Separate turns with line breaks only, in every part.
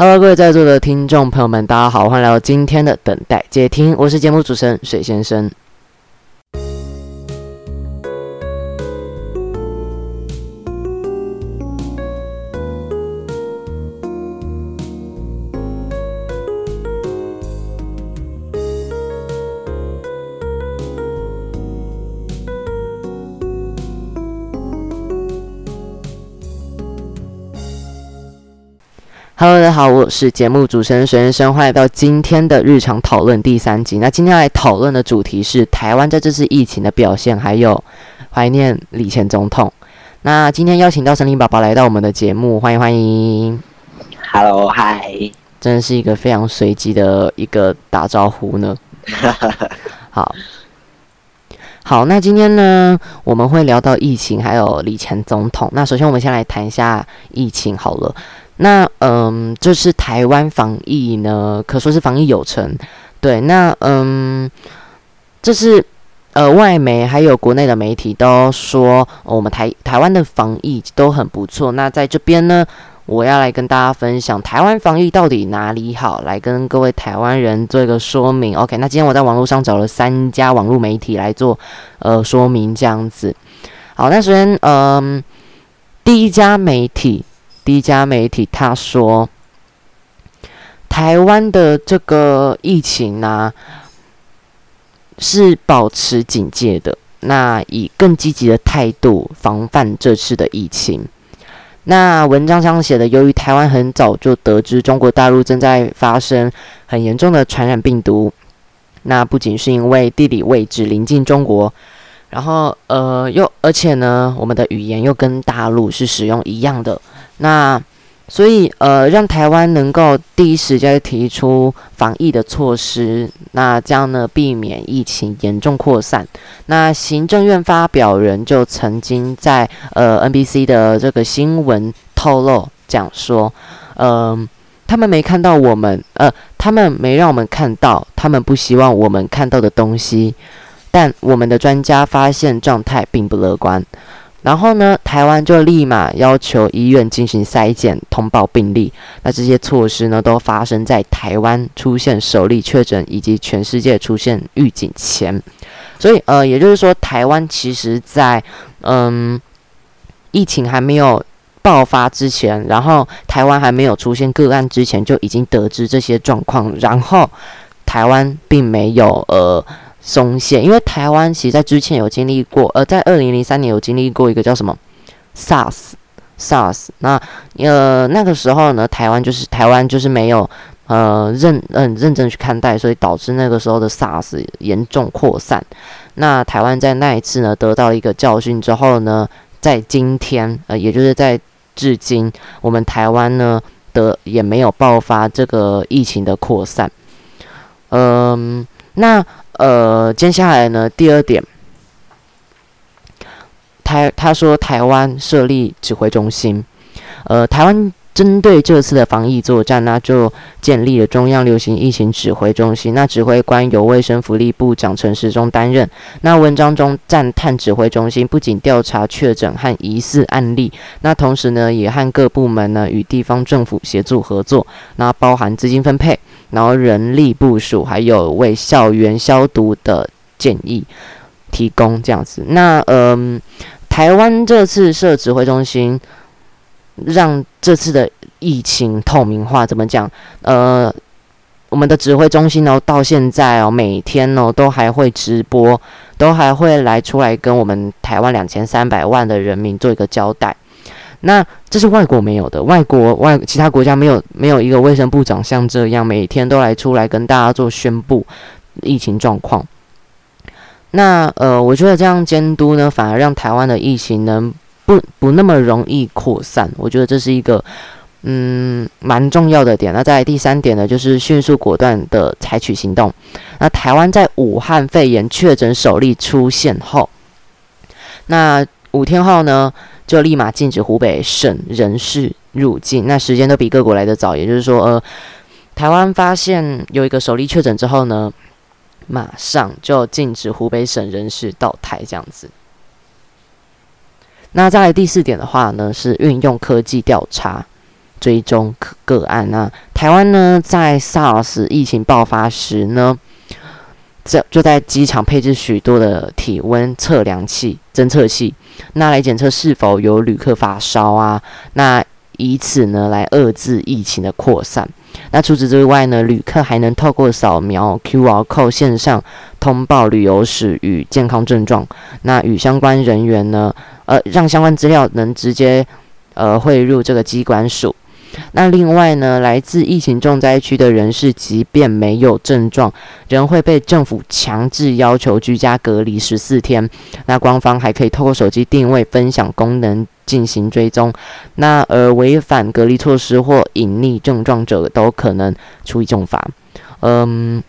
Hello，各位在座的听众朋友们，大家好，欢迎来到今天的等待接听，我是节目主持人水先生。Hello，大家好，我是节目主持人水先生，欢迎来到今天的日常讨论第三集。那今天来讨论的主题是台湾在这次疫情的表现，还有怀念李前总统。那今天邀请到森林宝宝来到我们的节目，欢迎欢迎。
Hello，嗨，
真的是一个非常随机的一个打招呼呢。好，好，那今天呢，我们会聊到疫情，还有李前总统。那首先，我们先来谈一下疫情好了。那嗯，这次台湾防疫呢，可说是防疫有成。对，那嗯，这是呃外媒还有国内的媒体都说、我们台台湾的防疫都很不错。那在这边呢，我要来跟大家分享台湾防疫到底哪里好，来跟各位台湾人做一个说明。OK，那今天我在网络上找了三家网络媒体来做呃说明，这样子。好，那首先嗯，第一家媒体。第一家媒体他说，台湾的这个疫情呢、是保持警戒的，那以更积极的态度防范这次的疫情。那文章上写的，由于台湾很早就得知中国大陆正在发生很严重的传染病毒，那不仅是因为地理位置临近中国，然后呃又而且呢，我们的语言又跟大陆是使用一样的。那所以呃，让台湾能够第一时间提出防疫的措施，那这样呢，避免疫情严重扩散。那行政院发表人就曾经在呃 NBC 的这个新闻透露讲说，嗯、他们没看到我们，呃，他们没让我们看到，他们不希望我们看到的东西，但我们的专家发现状态并不乐观。然后呢，台湾就立马要求医院进行筛检，通报病例。那这些措施呢，都发生在台湾出现首例确诊以及全世界出现预警前。所以，呃，也就是说，台湾其实在嗯疫情还没有爆发之前，然后台湾还没有出现个案之前，就已经得知这些状况，然后台湾并没有呃。松懈，因为台湾其实在之前有经历过，呃，在二零零三年有经历过一个叫什么 SARS，SARS。那呃那个时候呢，台湾就是台湾就是没有呃认嗯、认真去看待，所以导致那个时候的 SARS 严重扩散。那台湾在那一次呢得到一个教训之后呢，在今天呃也就是在至今，我们台湾呢的也没有爆发这个疫情的扩散。嗯，那。呃，接下来呢，第二点，台他说台湾设立指挥中心，呃，台湾针对这次的防疫作战呢，就建立了中央流行疫情指挥中心。那指挥官由卫生福利部长陈时中担任。那文章中赞叹指挥中心不仅调查确诊和疑似案例，那同时呢，也和各部门呢与地方政府协助合作，那包含资金分配。然后人力部署，还有为校园消毒的建议提供这样子。那嗯，台湾这次设指挥中心，让这次的疫情透明化。怎么讲？呃，我们的指挥中心呢，到现在哦，每天呢都还会直播，都还会来出来跟我们台湾两千三百万的人民做一个交代。那这是外国没有的，外国外其他国家没有没有一个卫生部长像这样每天都来出来跟大家做宣布疫情状况。那呃，我觉得这样监督呢，反而让台湾的疫情呢不不那么容易扩散。我觉得这是一个嗯蛮重要的点。那在第三点呢，就是迅速果断的采取行动。那台湾在武汉肺炎确诊首例出现后，那五天后呢？就立马禁止湖北省人士入境，那时间都比各国来得早。也就是说，呃，台湾发现有一个首例确诊之后呢，马上就禁止湖北省人士到台这样子。那再来第四点的话呢，是运用科技调查。追踪个案。那台湾呢，在 SARS 疫情爆发时呢，这就在机场配置许多的体温测量器、侦测器，那来检测是否有旅客发烧啊，那以此呢来遏制疫情的扩散。那除此之外呢，旅客还能透过扫描 QR code 线上通报旅游史与健康症状，那与相关人员呢，呃，让相关资料能直接呃汇入这个机关署。那另外呢，来自疫情重灾区的人士，即便没有症状，仍会被政府强制要求居家隔离十四天。那官方还可以透过手机定位分享功能进行追踪。那而违反隔离措施或隐匿症状者，都可能处以重罚。嗯，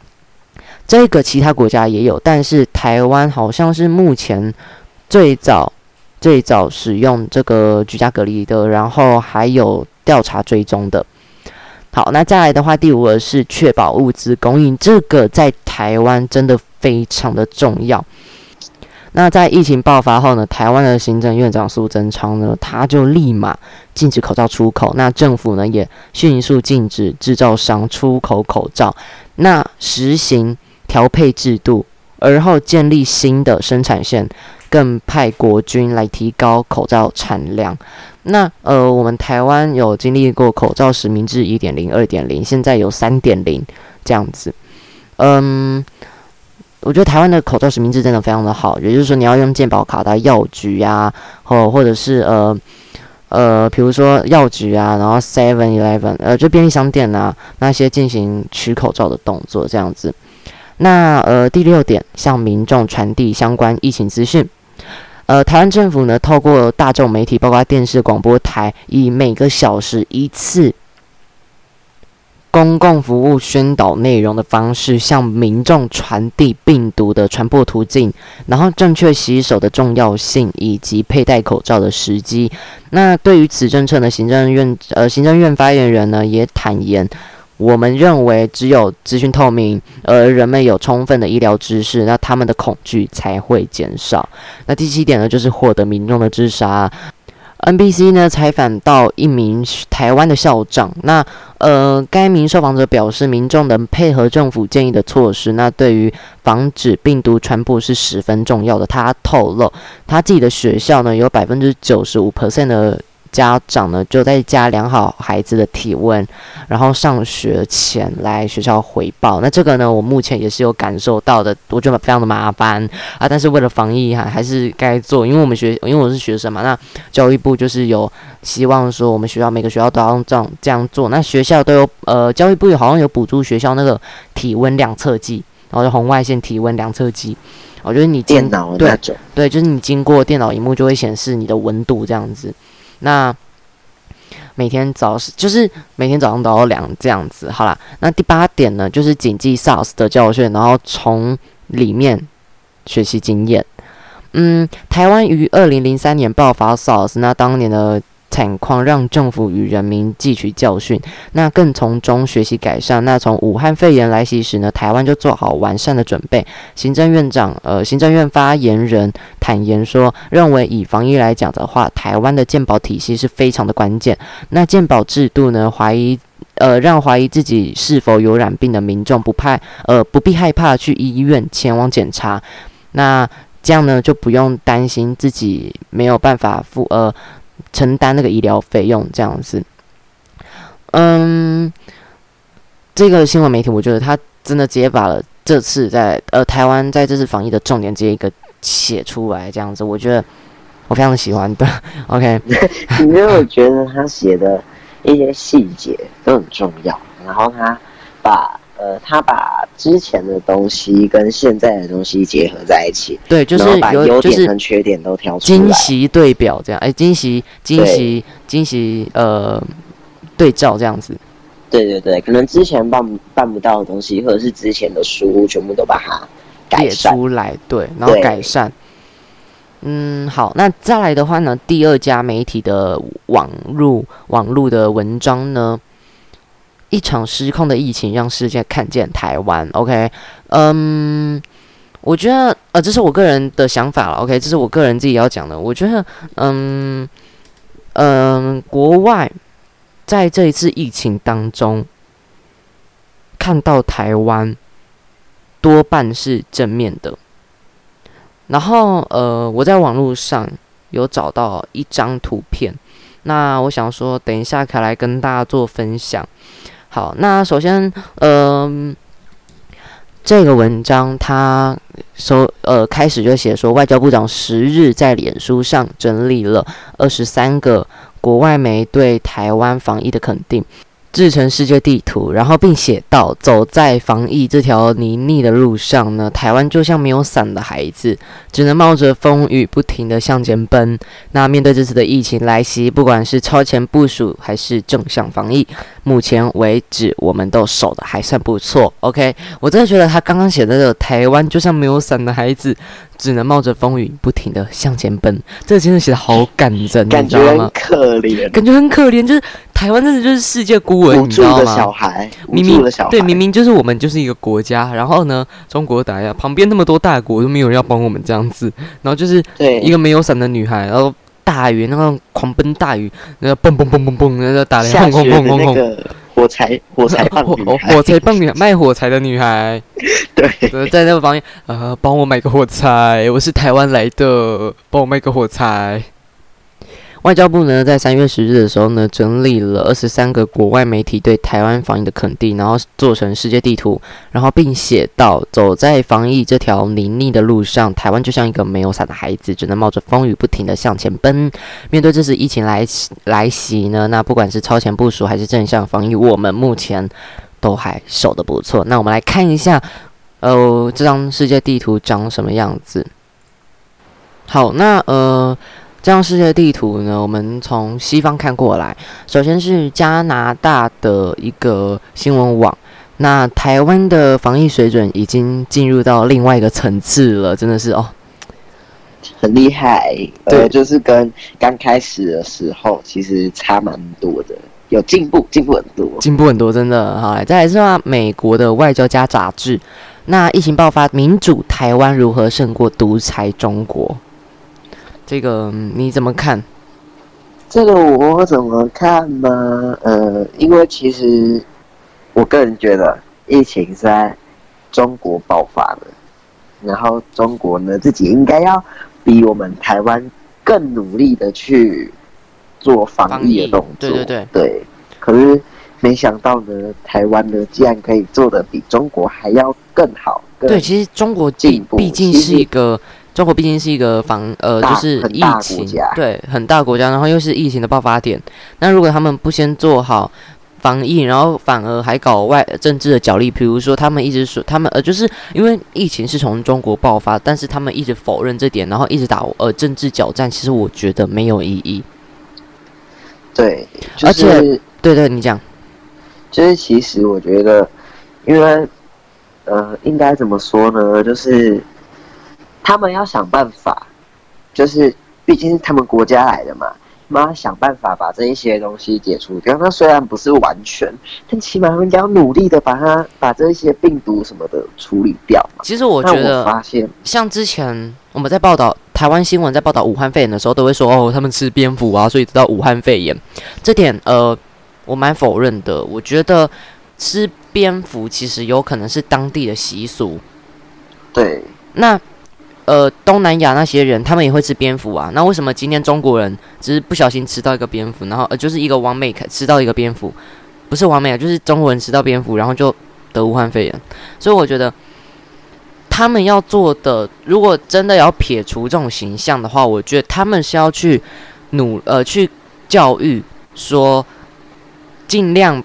这个其他国家也有，但是台湾好像是目前最早最早使用这个居家隔离的，然后还有。调查追踪的，好，那再来的话，第五个是确保物资供应，这个在台湾真的非常的重要。那在疫情爆发后呢，台湾的行政院长苏贞昌呢，他就立马禁止口罩出口，那政府呢也迅速禁止制造商出口口罩，那实行调配制度，而后建立新的生产线，更派国军来提高口罩产量。那呃，我们台湾有经历过口罩实名制一点零、二点零，现在有三点零这样子。嗯，我觉得台湾的口罩实名制真的非常的好，也就是说你要用健保卡到药局啊，或或者是呃呃，比如说药局啊，然后 Seven Eleven 呃，就便利商店啊那些进行取口罩的动作这样子。那呃，第六点，向民众传递相关疫情资讯。呃，台湾政府呢，透过大众媒体，包括电视、广播台，以每个小时一次公共服务宣导内容的方式，向民众传递病毒的传播途径，然后正确洗手的重要性，以及佩戴口罩的时机。那对于此政策呢，行政院呃，行政院发言人呢也坦言。我们认为，只有资讯透明，而人们有充分的医疗知识，那他们的恐惧才会减少。那第七点呢，就是获得民众的支持啊。NBC 呢采访到一名台湾的校长，那呃，该名受访者表示，民众能配合政府建议的措施，那对于防止病毒传播是十分重要的。他透露，他自己的学校呢，有百分之九十五 percent 的。家长呢，就在家量好孩子的体温，然后上学前来学校回报。那这个呢，我目前也是有感受到的，我觉得非常的麻烦啊。但是为了防疫哈，还是该做，因为我们学，因为我是学生嘛。那教育部就是有希望说，我们学校每个学校都要这样这样做。那学校都有呃，教育部好像有补助学校那个体温量测计，然后就红外线体温量测计。我觉得你
电脑
对对，就是你经过电脑荧幕就会显示你的温度这样子。那每天早就是每天早上都要量这样子，好啦。那第八点呢，就是谨记 SARS 的教训，然后从里面学习经验。嗯，台湾于二零零三年爆发 SARS，那当年的。情况让政府与人民汲取教训，那更从中学习改善。那从武汉肺炎来袭时呢，台湾就做好完善的准备。行政院长呃，行政院发言人坦言说，认为以防疫来讲的话，台湾的健保体系是非常的关键。那健保制度呢，怀疑呃，让怀疑自己是否有染病的民众不怕呃不必害怕去医院前往检查，那这样呢就不用担心自己没有办法付呃。承担那个医疗费用这样子，嗯，这个新闻媒体我觉得他真的直接把了这次在呃台湾在这次防疫的重点直接一个写出来这样子，我觉得我非常喜欢的。OK，
因为我觉得他写的一些细节都很重要，然后他把。呃，他把之前的东西跟现在的东西结合在一起，
对，就是
把优点跟缺点都挑出
来，惊喜对表这样，哎，惊喜惊喜惊喜，呃，对照这样子。
对对对，可能之前办办不到的东西，或者是之前的书，全部都把它改
出来，对，然后改善。嗯，好，那再来的话呢，第二家媒体的网络网络的文章呢？一场失控的疫情让世界看见台湾。OK，嗯，我觉得呃，这是我个人的想法了。OK，这是我个人自己要讲的。我觉得，嗯嗯，国外在这一次疫情当中，看到台湾多半是正面的。然后，呃，我在网络上有找到一张图片，那我想说，等一下可以来跟大家做分享。好，那首先，嗯，这个文章它首呃开始就写说，外交部长十日在脸书上整理了二十三个国外媒对台湾防疫的肯定。制成世界地图，然后并写道：走在防疫这条泥泞的路上呢，台湾就像没有伞的孩子，只能冒着风雨不停地向前奔。那面对这次的疫情来袭，不管是超前部署还是正向防疫，目前为止我们都守的还算不错。OK，我真的觉得他刚刚写的这个台湾就像没有伞的孩子。只能冒着风雨不停的向前奔，这个真的写的好感人，
感觉很可怜，
感觉很可怜，就是台湾真的就是世界孤儿，你知道吗？
小孩，
明明对，明明就是我们就是一个国家，然后呢，中国打压旁边那么多大国都没有人要帮我们这样子，然后就是一个没有伞的女孩，然后大雨那个狂奔大雨，那个蹦蹦蹦蹦蹦，那个打雷砰砰砰砰砰。
火柴，火柴棒女孩，
火柴棒卖火柴的女孩，
对，
在那个方面，呃，帮我买个火柴，我是台湾来的，帮我卖个火柴。外交部呢，在三月十日的时候呢，整理了二十三个国外媒体对台湾防疫的肯定，然后做成世界地图，然后并写到：走在防疫这条泥泞的路上，台湾就像一个没有伞的孩子，只能冒着风雨不停地向前奔。面对这次疫情来来袭呢，那不管是超前部署还是正向防疫，我们目前都还守得不错。那我们来看一下，呃，这张世界地图长什么样子？好，那呃。这张世界地图呢，我们从西方看过来，首先是加拿大的一个新闻网，那台湾的防疫水准已经进入到另外一个层次了，真的是哦，
很厉害。对，就是跟刚开始的时候其实差蛮多的，有进步，进步很多，
进步很多，真的。好，再来是话，美国的外交家杂志，那疫情爆发，民主台湾如何胜过独裁中国？这个你怎么看？
这个我怎么看呢？呃，因为其实我个人觉得疫情在中国爆发了，然后中国呢自己应该要比我们台湾更努力的去做防疫的动作。
对对对
对。可是没想到呢，台湾呢竟然可以做的比中国还要更好。
对，其实中国
进步
毕竟是一个。中国毕竟是一个防呃，就是疫情对很大国家，然后又是疫情的爆发点。那如果他们不先做好防疫，然后反而还搞外政治的角力，比如说他们一直说他们呃，就是因为疫情是从中国爆发，但是他们一直否认这点，然后一直打呃政治角战，其实我觉得没有意义。
对，
而且对对，你讲，
就是其实我觉得，因为呃，应该怎么说呢？就是。他们要想办法，就是毕竟是他们国家来的嘛，他们要想办法把这一些东西解除掉。那虽然不是完全，但起码他们要努力的把它把这些病毒什么的处理掉嘛。
其实我觉得，
发现
像之前我们在报道台湾新闻，在报道武汉肺炎的时候，都会说哦，他们吃蝙蝠啊，所以知道武汉肺炎。这点呃，我蛮否认的。我觉得吃蝙蝠其实有可能是当地的习俗。
对，
那。呃，东南亚那些人，他们也会吃蝙蝠啊。那为什么今天中国人只是不小心吃到一个蝙蝠，然后呃，就是一个王美吃到一个蝙蝠，不是王美啊，就是中国人吃到蝙蝠，然后就得武汉肺炎。所以我觉得他们要做的，如果真的要撇除这种形象的话，我觉得他们是要去努呃去教育，说尽量。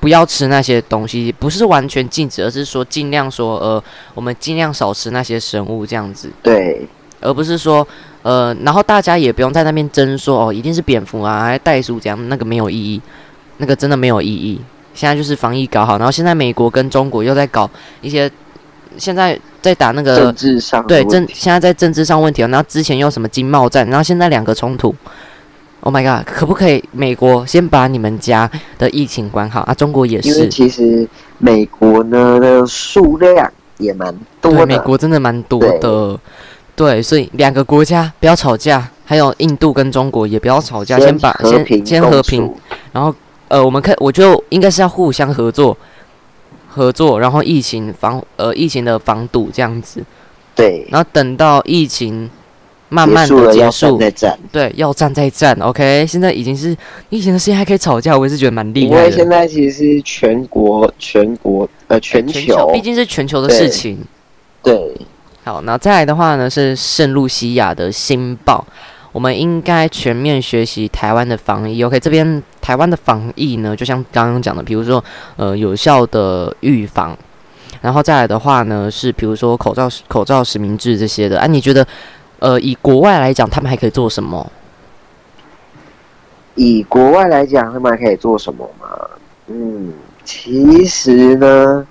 不要吃那些东西，不是完全禁止，而是说尽量说，呃，我们尽量少吃那些生物这样子。
对，
而不是说，呃，然后大家也不用在那边争说，哦，一定是蝙蝠啊，袋鼠这样，那个没有意义，那个真的没有意义。现在就是防疫搞好，然后现在美国跟中国又在搞一些，现在在打那个
政治上
对政，现在在政治上问题，然后之前又什么经贸战，然后现在两个冲突。Oh my god！可不可以美国先把你们家的疫情管好啊？中国也是。
因为其实美国呢的数量也蛮多的。
美国真的蛮多的。对，所以两个国家不要吵架，还有印度跟中国也不要吵架，先把先先和平，然后呃，我们看我就应该是要互相合作，合作，然后疫情防呃疫情的防堵这样子，
对，
然后等到疫情慢慢的结束，对，要战再战，OK，现在已经是疫情的事情还可以吵架，我也是觉得蛮厉害的。
为现在其实是全国、全国呃全球，
毕竟是全球的事情。
对
好，那再来的话呢是圣露西亚的新报，我们应该全面学习台湾的防疫。OK，这边台湾的防疫呢，就像刚刚讲的，比如说呃有效的预防，然后再来的话呢是比如说口罩口罩实名制这些的。啊，你觉得呃以国外来讲，他们还可以做什么？
以国外来讲，他们还可以做什么吗？嗯，其实呢，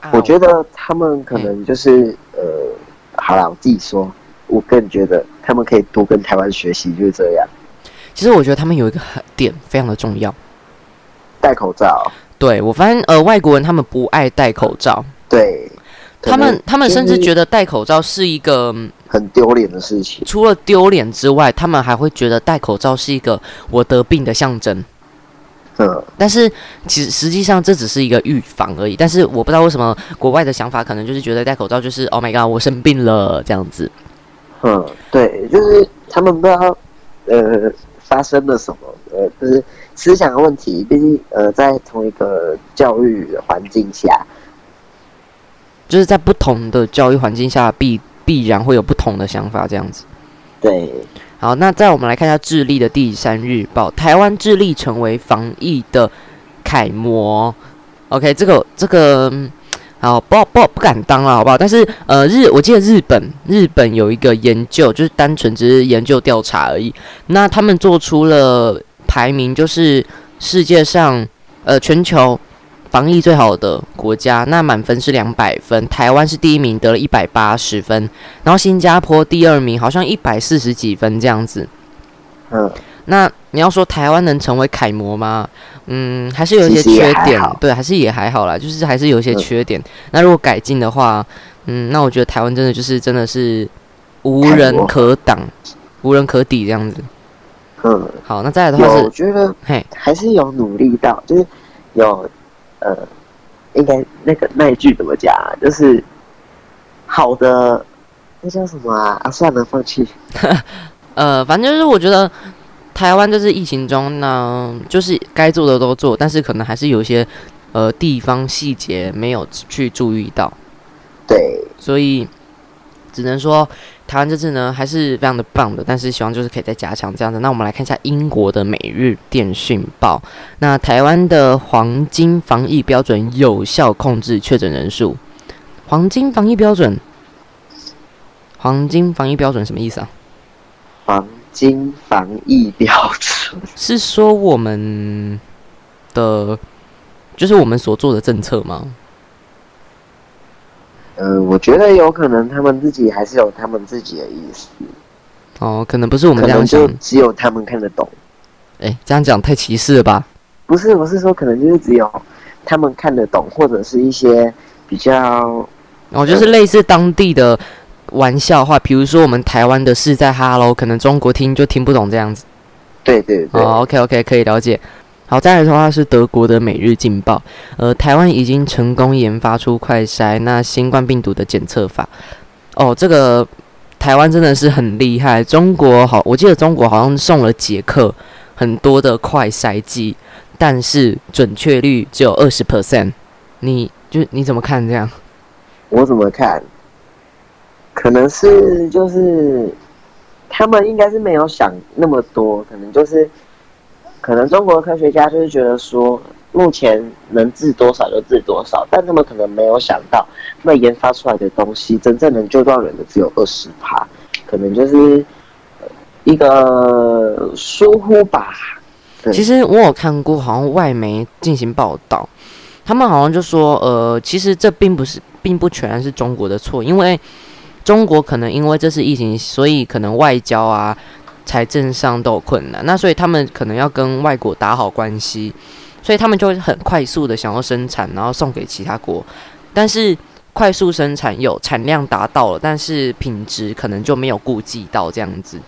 啊
我觉得他们可能就是呃，好了，我自己说，我个人觉得他们可以多跟台湾学习，就是这样，
其实我觉得他们有一个很点非常的重要。
戴口罩，
对我发现呃外国人他们不爱戴口罩，
对，
他们他们甚至觉
得
得戴口罩是一个。嗯
很丢脸的事情，
除了丢脸之外，他们还会觉得戴口罩是一个我得病的象征。
嗯，
但是其实实际上这只是一个预防而已。但是我不知道为什么国外的想法可能就是觉得戴口罩就是 Oh my god，我生病了这样子。
嗯，对，就是他们不知道呃发生了什么，呃，就是思想的问题。毕竟呃，在同一个教育环境下，
就是在不同的教育环境下必必然会有不同的想法这样子。
对，
好，那再我们来看一下智利的第三日报，台湾智利成为防疫的楷模。OK，这个这个，嗯好不不不敢当了，好不好？但是呃，日我记得日本日本有一个研究，就是单纯只是研究调查而已。那他们做出了排名，就是世界上呃全球防疫最好的国家，那满分是两百分，台湾是第一名，得了一百八十分。然后新加坡第二名，好像一百四十几分这样子。
嗯，
那你要说台湾能成为楷模吗？嗯，还是有一些缺点，对，还是也还好啦，就是还是有一些
嗯
缺点。那如果改进的话，嗯，那我觉得台湾真的就是真的是无人可挡、无人可抵这样子。
嗯，
好，那再来的话
是，我，觉得
嘿，
还是有努力到，就是有呃，应该那个那一句怎么讲啊？就是好的，那叫什么啊？啊，算了，放弃。
呃，反正就是我觉得台湾这次疫情中呢，就是该做的都做，但是可能还是有一些呃地方细节没有去注意到。
对，
所以只能说台湾这次呢还是非常的棒的，但是希望就是可以再加强这样子。那我们来看一下英国的《每日电讯报》，那台湾的黄金防疫标准有效控制确诊人数。黄金防疫标准，黄金防疫标准什么意思啊？
黄金防疫标准，
是说我们的就是我们所做的政策吗？
嗯，我觉得有可能他们自己还是有他们自己的意思，
哦，可能不是我们这样想
就。只有他们看得懂。
诶，这样讲太歧视了吧？
不是，我是说，可能就是只有他们看得懂，或者是一些比较
哦，就是类似当地的玩笑话，比如说我们台湾的是在 Hello，可能中国听就听不懂这样子。
对对对，
哦，OK OK，可以了解。好，再来的话是德国的《每日劲报》，呃，台湾已经成功研发出快筛那新冠病毒的检测法。哦，这个台湾真的是很厉害。中国好，我记得中国好像送了捷克很多的快筛剂，但是准确率只有二十 percent。你就你怎么看这样？
我怎么看？可能是就是他们应该是没有想那么多，可能就是可能中国的科学家就是觉得说，目前能治多少就治多少，但他们可能没有想到，他们研发出来的东西真正能救到人的只有二十趴，可能就是一个疏忽吧。
其实我有看过，好像外媒进行报道，他们好像就说，呃，其实这并不是，并不全然是中国的错，因为中国可能因为这次疫情，所以可能外交啊、财政上都有困难，那所以他们可能要跟外国打好关系，所以他们就会很快速的想要生产，然后送给其他国，但是快速生产有产量达到了，但是品质可能就没有顾及到这样子。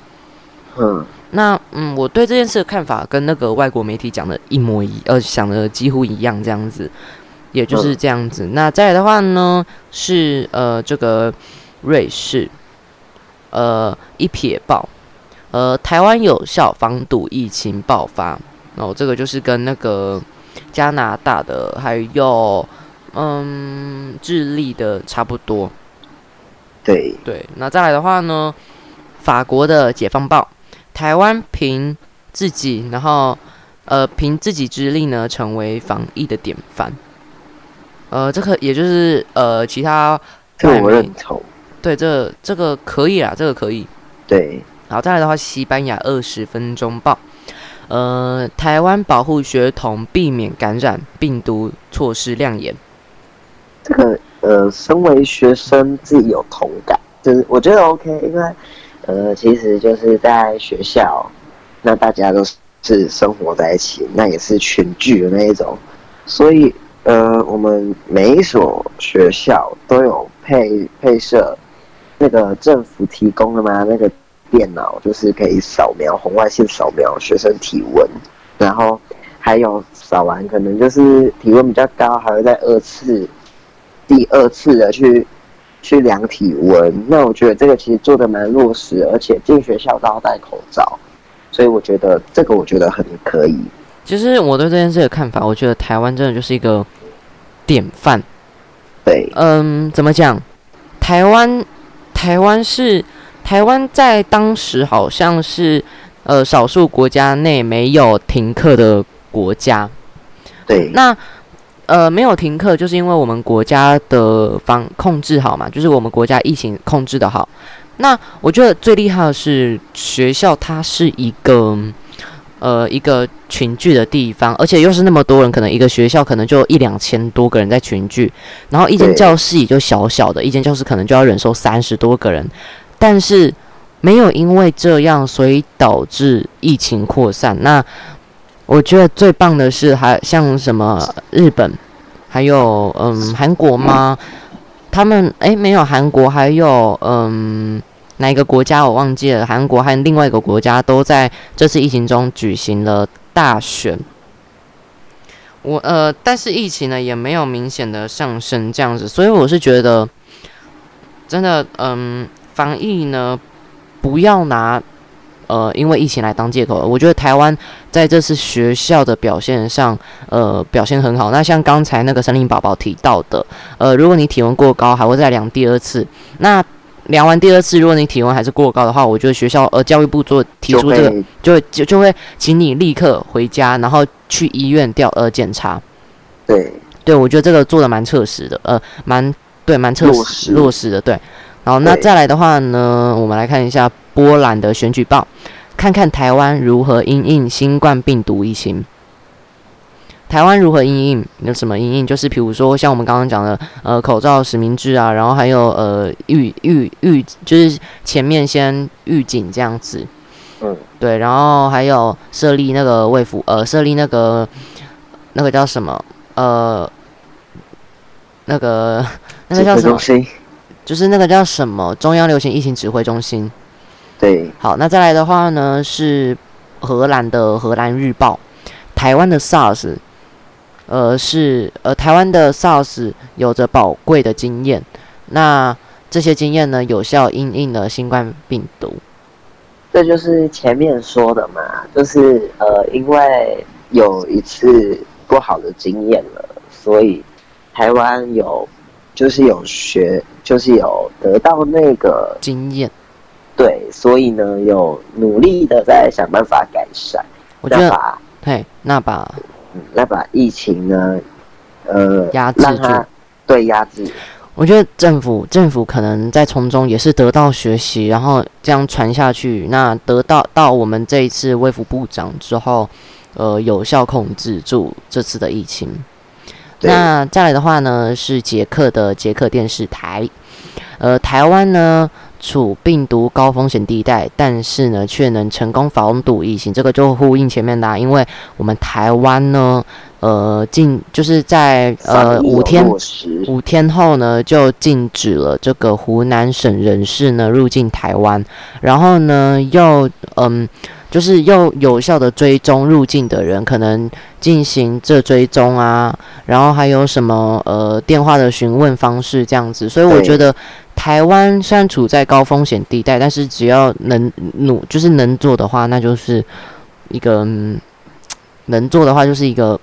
嗯，
那嗯，我对这件事的看法跟那个外国媒体讲的一模一，呃，想的几乎一样，这样子，也就是这样子。那再来的话呢，是呃这个瑞士，呃一撇报，呃台湾有效防堵疫情爆发，哦，这个就是跟那个加拿大的还有嗯智利的差不多。
对
对，那再来的话呢，法国的解放报。台湾凭自己，然后呃凭自己之力呢，成为防疫的典范。呃，这个也就是呃其他，
这我认同。
对，这这个可以啊，这个可以。
对，
好，再来的话，西班牙二十分钟报，呃，台湾保护学童避免感染病毒措施亮眼。
这个呃，身为学生自己有同感，就是我觉得 OK，因为。呃，其实就是在学校，那大家都是生活在一起，那也是群聚的那一种，所以呃，我们每一所学校都有配配设那个政府提供的嘛那个电脑，就是可以扫描红外线扫描学生体温，然后还有扫完可能就是体温比较高，还会再二次、第二次的去。去量体温，那我觉得这个其实做的蛮落实，而且进学校都要戴口罩，所以我觉得这个我觉得很可以。
其实我对这件事的看法，我觉得台湾真的就是一个典范。
对，
嗯，怎么讲？台湾，台湾是台湾在当时好像是呃少数国家内没有停课的国家。
对，
那。呃，没有停课，就是因为我们国家的防控制好嘛，就是我们国家疫情控制的好。那我觉得最厉害的是学校，它是一个呃一个群聚的地方，而且又是那么多人，可能一个学校可能就一两千多个人在群聚，然后一间教室也就小小的，一间教室可能就要忍受三十多个人，但是没有因为这样，所以导致疫情扩散。那我觉得最棒的是，还像什么日本，还有嗯韩国吗？他们诶没有韩国，还有嗯哪一个国家我忘记了？韩国还有另外一个国家都在这次疫情中举行了大选。我呃，但是疫情呢也没有明显的上升这样子，所以我是觉得真的嗯防疫呢不要拿。呃，因为疫情来当借口，我觉得台湾在这次学校的表现上，呃，表现很好。那像刚才那个森林宝宝提到的，呃，如果你体温过高，还会再量第二次。那量完第二次，如果你体温还是过高的话，我觉得学校呃教育部做提出这个，就会就就会请你立刻回家，然后去医院调呃检查。
对，
对我觉得这个做的蛮彻实的，呃，蛮对，蛮彻实落实的，对。然后那再来的话呢，我们来看一下波兰的选举报，看看台湾如何因应新冠病毒疫情。台湾如何应应？有什么应应？就是比如说像我们刚刚讲的，呃，口罩实名制啊，然后还有呃预预预，就是前面先预警这样子。
嗯。
对，然后还有设立那个卫府，呃，设立那个那个叫什么？呃，那个那个叫什么？就是那个叫什么中央流行疫情指挥中心，
对，
好，那再来的话呢是荷兰的荷兰日报，台湾的 SARS，呃是呃台湾的 SARS 有着宝贵的经验，那这些经验呢有效应应了新冠病毒，
这就是前面说的嘛，就是呃因为有一次不好的经验了，所以台湾有就是有学。就是有得到那个
经验，
对，所以呢，有努力的在想办法改善。
我觉得，对，那把，
那把疫情呢，呃，
压制住，
对，压制。
我觉得政府政府可能在从中也是得到学习，然后这样传下去，那得到到我们这一次卫福部长之后，呃，有效控制住这次的疫情。那再来的话呢，是捷克的捷克电视台，呃，台湾呢处病毒高风险地带，但是呢，却能成功防堵疫情。这个就呼应前面的，因为我们台湾呢，呃，禁就是在呃五天五天后呢，就禁止了这个湖南省人士呢入境台湾，然后呢，又嗯。就是要有效的追踪入境的人，可能进行这追踪啊，然后还有什么呃电话的询问方式这样子，所以我觉得台湾虽然处在高风险地带，但是只要能努就是能做的话，那就是一个能做的话就是一个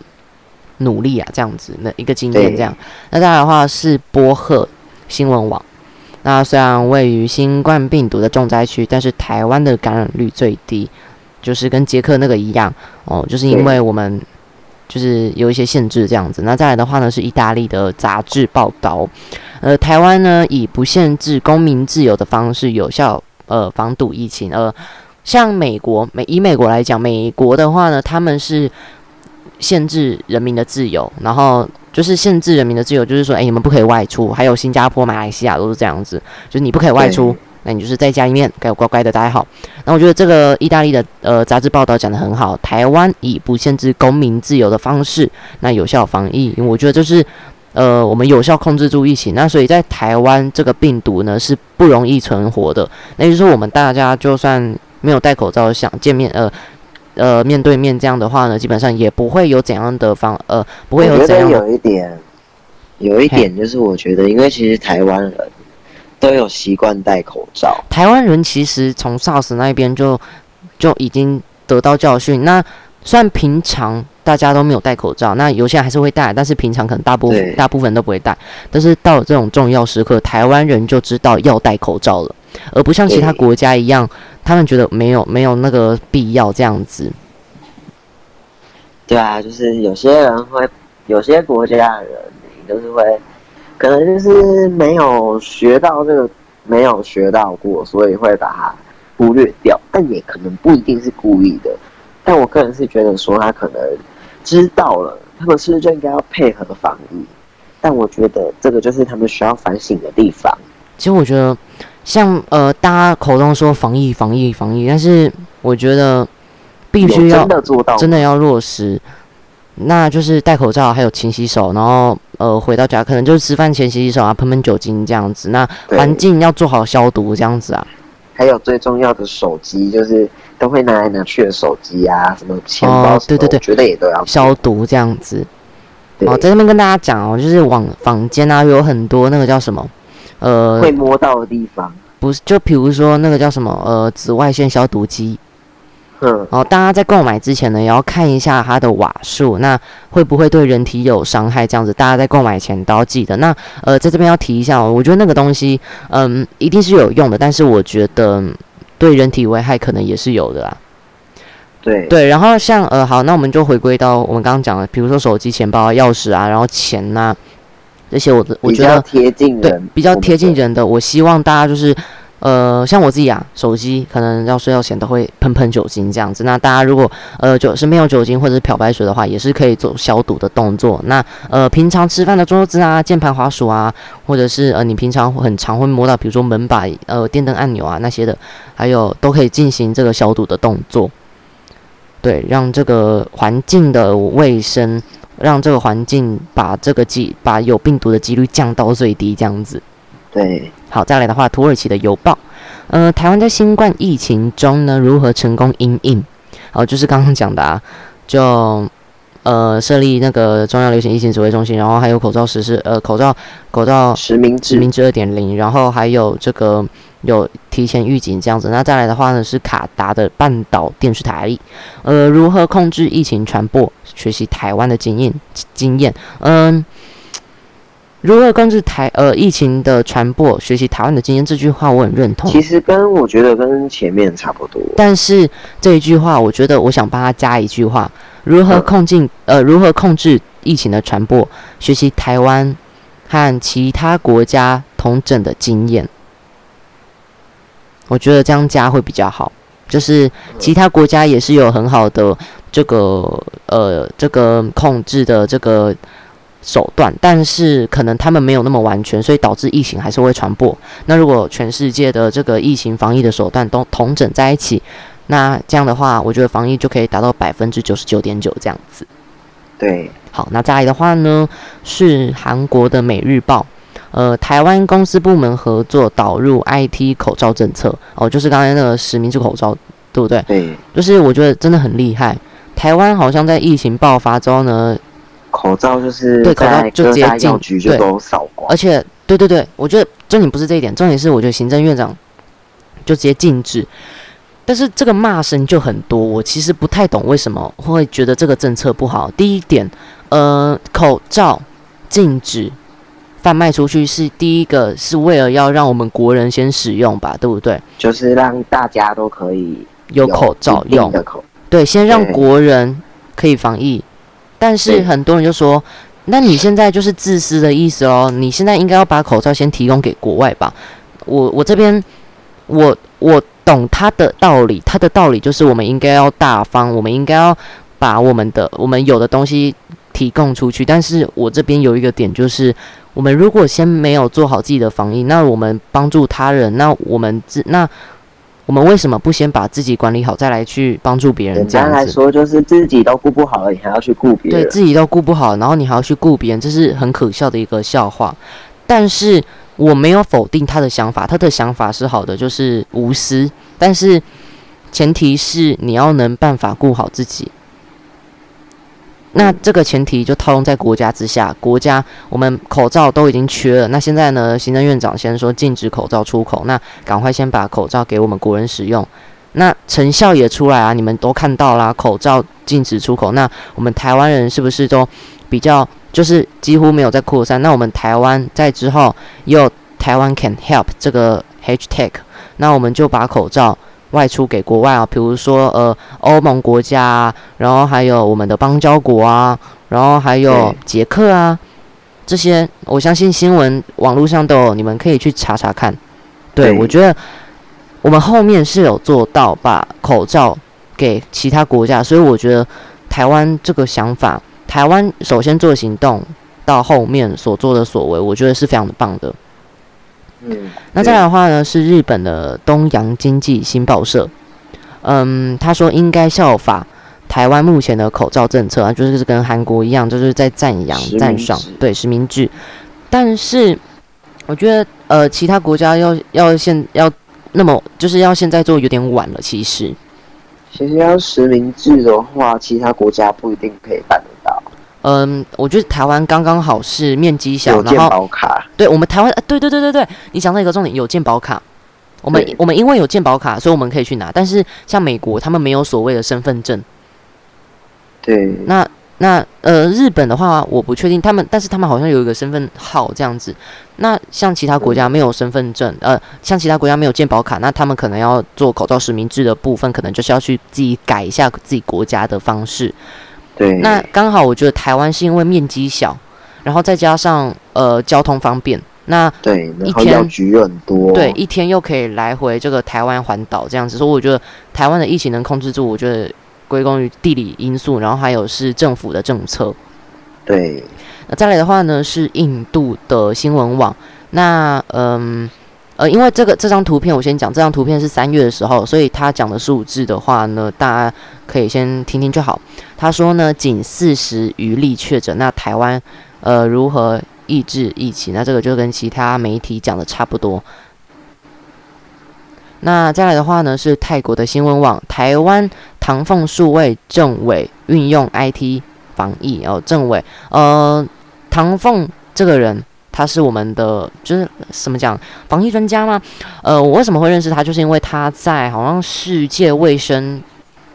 努力啊，这样子那一个经验这样。那再来的话是波赫新闻网，那虽然位于新冠病毒的重灾区，但是台湾的感染率最低。就是跟捷克那个一样哦，就是因为我们就是有一些限制这样子。那再来的话呢，是意大利的杂志报道，呃，台湾呢以不限制公民自由的方式有效呃防堵疫情。呃，像美国美以美国来讲，美国的话呢，他们是限制人民的自由，然后就是限制人民的自由，就是说，哎，你们不可以外出。还有新加坡、马来西亚都是这样子，就是你不可以外出。那你就是在家里面，该乖乖的待好。那我觉得这个意大利的呃杂志报道讲的很好，台湾以不限制公民自由的方式，那有效防疫。因为我觉得就是呃我们有效控制住疫情。那所以在台湾这个病毒呢是不容易存活的。那就是说我们大家就算没有戴口罩想见面呃呃面对面这样的话呢，基本上也不会有怎样的方呃不会有怎样。
有一点，有一点就是我觉得，因为其实台湾人。都有习惯戴口罩。
台湾人其实从 SARS 那边就就已经得到教训。那虽然平常大家都没有戴口罩，那有些人还是会戴，但是平常可能大部分大部分都不会戴。但是到了这种重要时刻，台湾人就知道要戴口罩了，而不像其他国家一样，他们觉得没有没有那个必要这样子。
对啊，就是有些人会，有些国家的人就是会。可能就是没有学到这个，没有学到过，所以会把它忽略掉。但也可能不一定是故意的。但我个人是觉得说，他可能知道了，他们是不是就应该要配合防疫？但我觉得这个就是他们需要反省的地方。
其实我觉得，像呃，大家口中说防疫、防疫、防疫，但是我觉得必须要
真的做到，
真的要落实。那就是戴口罩，还有勤洗手，然后呃回到家可能就是吃饭前洗洗手啊，喷喷酒精这样子。那环境要做好消毒这样子啊。
还有最重要的手机，就是都会拿来拿去的手机啊，什么钱包
对对对，
绝对也都要
消毒这样子。哦，在这边跟大家讲哦，就是网房间啊有很多那个叫什么呃
会摸到的地方，
不是就比如说那个叫什么呃紫外线消毒机。
嗯，
哦，大家在购买之前呢，也要看一下它的瓦数，那会不会对人体有伤害？这样子，大家在购买前都要记得。那呃，在这边要提一下哦，我觉得那个东西，嗯，一定是有用的，但是我觉得对人体危害可能也是有的啦。
对
对，然后像呃，好，那我们就回归到我们刚刚讲的，比如说手机、钱包、钥匙啊，然后钱呐这些，我的我觉得
贴近
对比较贴近人的，我希望大家就是。呃，像我自己啊，手机可能要睡觉前都会喷喷酒精这样子。那大家如果呃酒是没有酒精或者是漂白水的话，也是可以做消毒的动作。那呃，平常吃饭的桌子啊、键盘、滑鼠啊，或者是呃你平常很常会摸到，比如说门把、呃电灯按钮啊那些的，还有都可以进行这个消毒的动作。对，让这个环境的卫生，让这个环境把这个几把有病毒的几率降到最低，这样子。
对。
好，再来的话，土耳其的邮报，呃，台湾在新冠疫情中呢，如何成功应应？哦，就是刚刚讲的啊，就呃设立那个中央流行疫情指挥中心，然后还有口罩实施，呃，口罩口罩
实名制
实名制二点零，然后还有这个有提前预警这样子。那再来的话呢，是卡达的半岛电视台，呃，如何控制疫情传播？学习台湾的经验经验，嗯。如何控制台呃疫情的传播？学习台湾的经验，这句话我很认同。
其实跟我觉得跟前面差不多。
但是这一句话，我觉得我想帮他加一句话：如何控制呃如何控制疫情的传播？学习台湾和其他国家同整的经验。我觉得这样加会比较好。就是其他国家也是有很好的这个呃这个控制的这个。手段，但是可能他们没有那么完全，所以导致疫情还是会传播。那如果全世界的这个疫情防疫的手段都同整在一起，那这样的话，我觉得防疫就可以达到百分之九十九点九这样子。
对，
好，那再来的话呢，是韩国的《每日报》，呃，台湾公司部门合作导入 IT 口罩政策，哦，就是刚才那个实名制口罩，对不对？
对，
就是我觉得真的很厉害。台湾好像在疫情爆发之后呢，
口罩就是
对口罩就直接禁，
局就都扫光，
而且，对对对，我觉得重点不是这一点，重点是我觉得行政院长就直接禁止。但是这个骂声就很多，我其实不太懂为什么会觉得这个政策不好。第一点，呃，口罩禁止贩卖出去是第一个，是为了要让我们国人先使用吧，对不对？
就是让大家都可以
有口罩用，对，先让国人可以防疫。但是很多人就说，那你现在就是自私的意思哦，你现在应该要把口罩先提供给国外吧？我我这边，我我。懂他的道理，他的道理就是我们应该要大方，我们应该要把我们的我们有的东西提供出去。但是我这边有一个点，就是我们如果先没有做好自己的防疫，那我们帮助他人，那我们自那我们为什么不先把自己管理好，再来去帮助别人？
简单来说，就是自己都顾不好了，你还要去顾别人。
对自己都顾不好，然后你还要去顾别人，这是很可笑的一个笑话。但是。我没有否定他的想法，他的想法是好的，就是无私。但是前提是你要能办法顾好自己。那这个前提就套用在国家之下，国家我们口罩都已经缺了，那现在呢，行政院长先说禁止口罩出口，那赶快先把口罩给我们国人使用。那成效也出来啊，你们都看到啦，口罩禁止出口，那我们台湾人是不是都比较？就是几乎没有在扩散。那我们台湾在之后也有台湾 can help 这个 hashtag，那我们就把口罩外出给国外啊，比如说呃欧盟国家啊，然后还有我们的邦交国啊，然后还有捷克啊，这些我相信新闻网络上都有，你们可以去查查看。对我觉得我们后面是有做到把口罩给其他国家，所以我觉得台湾这个想法。台湾首先做行动，到后面所做的所为，我觉得是非常的棒的。
嗯，
那再来的话呢，是日本的东洋经济新报社，嗯，他说应该效法台湾目前的口罩政策啊，就是跟韩国一样，就是在赞扬赞赏对实名制。但是我觉得呃，其他国家要要现要那么就是要现在做有点晚了，其实。
其实要实名制的话，其他国家不一定可以办。
嗯，我觉得台湾刚刚好是面积小，
然后保卡。
对，我们台湾，对对对对对，你讲到一个重点，有健保卡。我们我们因为有健保卡，所以我们可以去拿。但是像美国，他们没有所谓的身份证。
对。
那。那呃，日本的话，我不确定他们，但是他们好像有一个身份号这样子。那像其他国家没有身份证，呃，像其他国家没有健保卡，那他们可能要做口罩实名制的部分，可能就是要去自己改一下自己国家的方式。
对。
那刚好，我觉得台湾是因为面积小，然后再加上呃交通方便，那
对，一天局很多，
对，一天又可以来回这个台湾环岛这样子，所以我觉得台湾的疫情能控制住，我觉得。归功于地理因素，然后还有是政府的政策。
对，
那再来的话呢，是印度的新闻网。那嗯呃，呃因为这个这张图片，我先讲，这张图片是三月的时候，所以他讲的数字的话呢，大家可以先听听就好。他说呢，仅四十余例确诊，那台湾呃如何抑制疫情？那这个就跟其他媒体讲的差不多。那再来的话呢，是泰国的新闻网，台湾唐凤数位政委运用 IT 防疫哦，政委，呃，唐凤这个人，他是我们的就是怎么讲防疫专家吗？呃，我为什么会认识他？就是因为他在好像世界卫生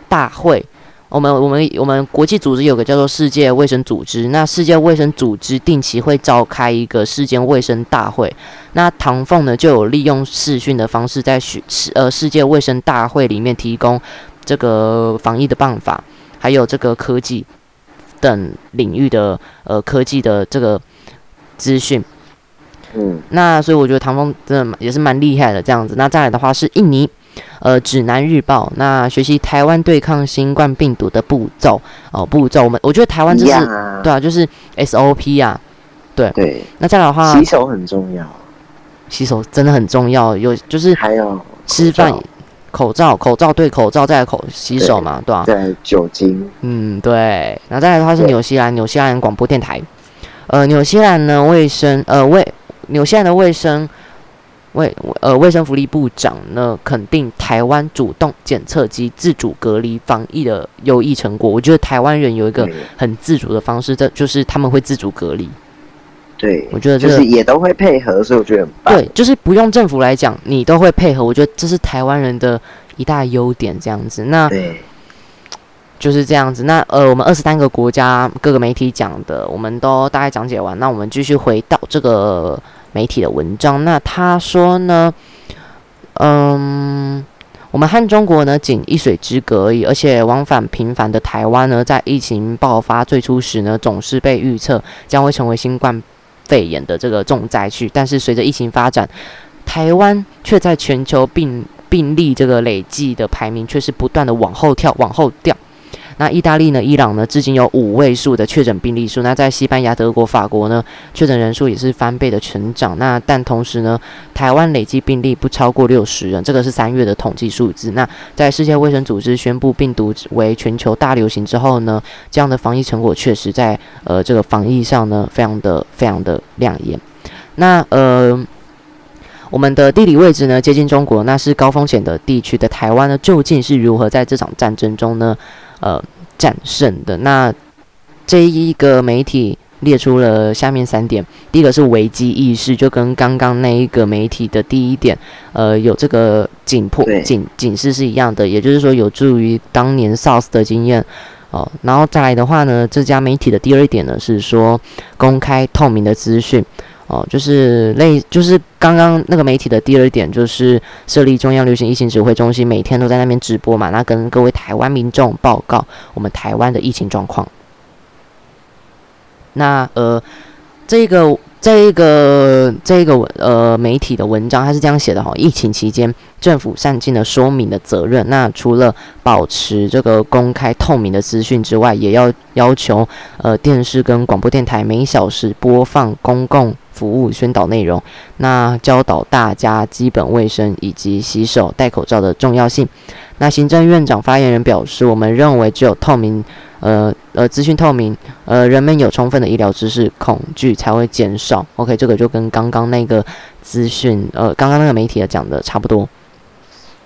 大会。我们我们我们国际组织有个叫做世界卫生组织，那世界卫生组织定期会召开一个世界卫生大会，那唐凤呢就有利用视讯的方式在世呃世界卫生大会里面提供这个防疫的办法，还有这个科技等领域的呃科技的这个资讯。
嗯，
那所以我觉得唐风真的也是蛮厉害的这样子。那再来的话是印尼。呃，指南日报，那学习台湾对抗新冠病毒的步骤哦，步骤，我们我觉得台湾就是对啊，就是 SOP 啊，对
对。
那再来的话，
洗手很重要，
洗手真的很重要，有就是
还有
吃饭。口罩，口罩对口罩再口洗手嘛，对吧？
对，酒精。
嗯，对。然后再来的话是纽西兰，纽西兰广播电台。呃，纽西兰呢卫生，呃卫，纽西兰的卫生卫，呃卫生福利部长呢肯定台湾主动检测及自主隔离防疫的优异成果。我觉得台湾人有一个很自主的方式，这就是他们会自主隔离。
对，
我觉得
就是也都会配合，所以我觉得很棒。
对，就是不用政府来讲，你都会配合。我觉得这是台湾人的一大优点，这样子。那就是这样子。那呃，我们二十三个国家各个媒体讲的，我们都大概讲解完。那我们继续回到这个媒体的文章。那他说呢，嗯，我们和中国呢仅一水之隔而已，而且往返频繁的台湾呢，在疫情爆发最初时呢，总是被预测将会成为新冠。肺炎的这个重灾区，但是随着疫情发展，台湾却在全球病病例这个累计的排名却是不断的往后跳，往后掉。那意大利呢？伊朗呢？至今有五位数的确诊病例数。那在西班牙、德国、法国呢？确诊人数也是翻倍的成长。那但同时呢？台湾累计病例不超过六十人，这个是三月的统计数字。那在世界卫生组织宣布病毒为全球大流行之后呢？这样的防疫成果确实在呃这个防疫上呢，非常的非常的亮眼。那呃，我们的地理位置呢，接近中国，那是高风险的地区的台湾呢，究竟是如何在这场战争中呢？呃，战胜的那这一个媒体列出了下面三点，第一个是危机意识，就跟刚刚那一个媒体的第一点，呃，有这个紧迫警警示是一样的，也就是说有助于当年 SARS 的经验哦。然后再来的话呢，这家媒体的第二点呢是说公开透明的资讯。哦，就是类，就是刚刚那个媒体的第二点，就是设立中央流行疫情指挥中心，每天都在那边直播嘛，那跟各位台湾民众报告我们台湾的疫情状况。那呃，这个。这个这个呃媒体的文章，它是这样写的哈：疫情期间，政府善尽了说明的责任。那除了保持这个公开透明的资讯之外，也要要求呃电视跟广播电台每小时播放公共服务宣导内容，那教导大家基本卫生以及洗手、戴口罩的重要性。那行政院长发言人表示，我们认为只有透明。呃呃，资讯透明，呃，人们有充分的医疗知识，恐惧才会减少。OK，这个就跟刚刚那个资讯，呃，刚刚那个媒体的讲的差不多。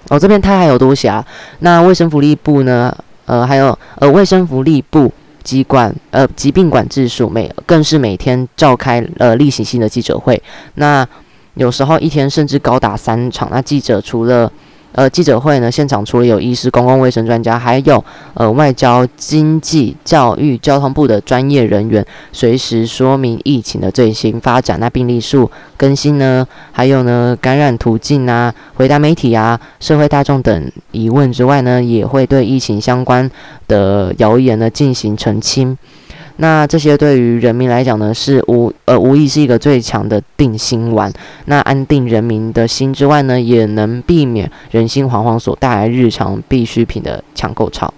哦，这边他还有多写啊？那卫生福利部呢？呃，还有呃，卫生福利部疾管，呃，疾病管制署每更是每天召开呃例行性的记者会。那有时候一天甚至高达三场。那记者除了呃，记者会呢，现场除了有医师、公共卫生专家，还有呃外交、经济、教育、交通部的专业人员，随时说明疫情的最新发展、那病例数更新呢，还有呢感染途径啊，回答媒体啊、社会大众等疑问之外呢，也会对疫情相关的谣言呢进行澄清。那这些对于人民来讲呢，是无呃无疑是一个最强的定心丸。那安定人民的心之外呢，也能避免人心惶惶所带来日常必需品的抢购潮。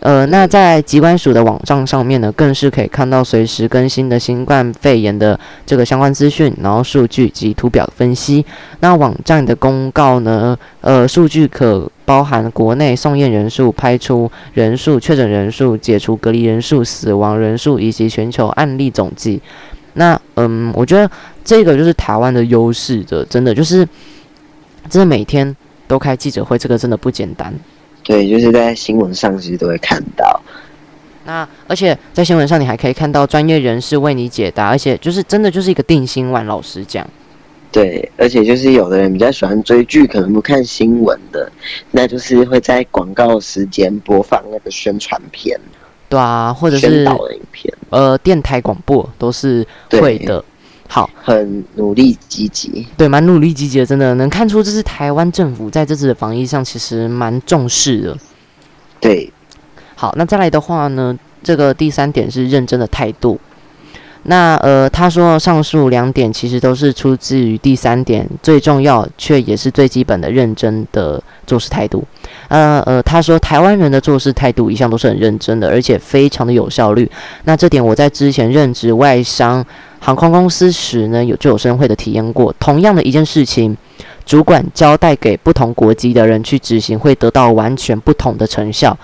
呃，那在机关署的网站上面呢，更是可以看到随时更新的新冠肺炎的这个相关资讯，然后数据及图表分析。那网站的公告呢，呃，数据可包含国内送验人数、拍出人数、确诊人数、解除隔离人数、死亡人数以及全球案例总计。那嗯，我觉得这个就是台湾的优势的，真的就是，真的每天都开记者会，这个真的不简单。
对，就是在新闻上其实都会看到。
那而且在新闻上，你还可以看到专业人士为你解答，而且就是真的就是一个定心丸。老实讲，
对，而且就是有的人比较喜欢追剧，可能不看新闻的，那就是会在广告时间播放那个宣传片。
对啊，或者是
宣导的影片，
呃，电台广播都是会的。好，
很努力积极，
对，蛮努力积极的，真的能看出这是台湾政府在这次的防疫上其实蛮重视的。
对，
好，那再来的话呢，这个第三点是认真的态度。那呃，他说上述两点其实都是出自于第三点，最重要却也是最基本的认真的做事态度。呃呃，他说台湾人的做事态度一向都是很认真的，而且非常的有效率。那这点我在之前任职外商航空公司时呢，有就有深会的体验过。同样的一件事情，主管交代给不同国籍的人去执行，会得到完全不同的成效。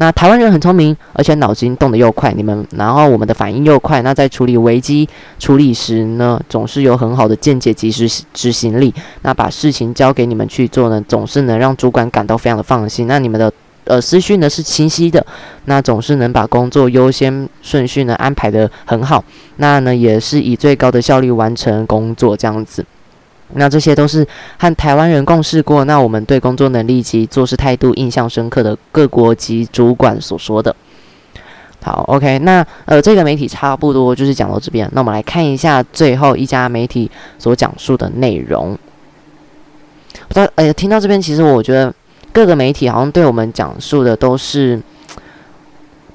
那台湾人很聪明，而且脑筋动得又快，你们，然后我们的反应又快。那在处理危机处理时呢，总是有很好的见解及时执行力。那把事情交给你们去做呢，总是能让主管感到非常的放心。那你们的呃思绪呢是清晰的，那总是能把工作优先顺序呢安排的很好。那呢也是以最高的效率完成工作这样子。那这些都是和台湾人共事过，那我们对工作能力及做事态度印象深刻的各国籍主管所说的。好，OK，那呃，这个媒体差不多就是讲到这边，那我们来看一下最后一家媒体所讲述的内容。不知道，哎，听到这边，其实我觉得各个媒体好像对我们讲述的都是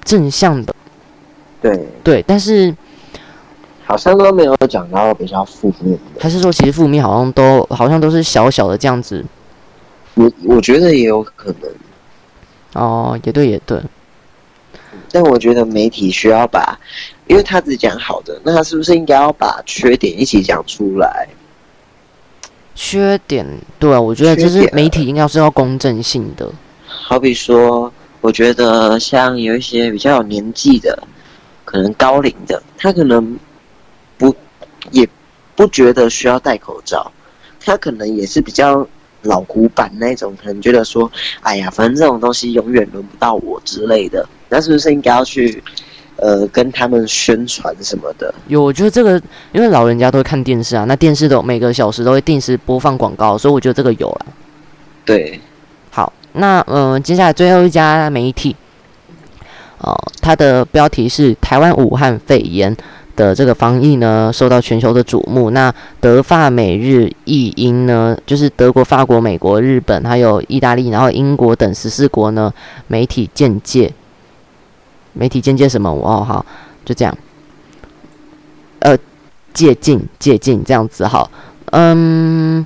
正向的，
对
对，但是。
好像都没有讲到比较负面的，
还是说其实负面好像都好像都是小小的这样子？
我我觉得也有可能。
哦，也对也对。
但我觉得媒体需要把，因为他只讲好的，那他是不是应该要把缺点一起讲出来？
缺点，对啊，我觉得就是媒体应该是要公正性的。
好比说，我觉得像有一些比较有年纪的，可能高龄的，他可能。也不觉得需要戴口罩，他可能也是比较老古板那种，可能觉得说，哎呀，反正这种东西永远轮不到我之类的。那是不是应该要去，呃，跟他们宣传什么的？
有，我觉得这个，因为老人家都会看电视啊，那电视都每个小时都会定时播放广告，所以我觉得这个有了。
对，
好，那嗯，接下来最后一家媒体，哦，它的标题是台湾武汉肺炎。的这个防疫呢，受到全球的瞩目。那德法美日意英呢，就是德国、法国、美国、日本，还有意大利，然后英国等十四国呢，媒体见解，媒体见解什么？哦，好，就这样。呃，借鉴借鉴这样子好。嗯，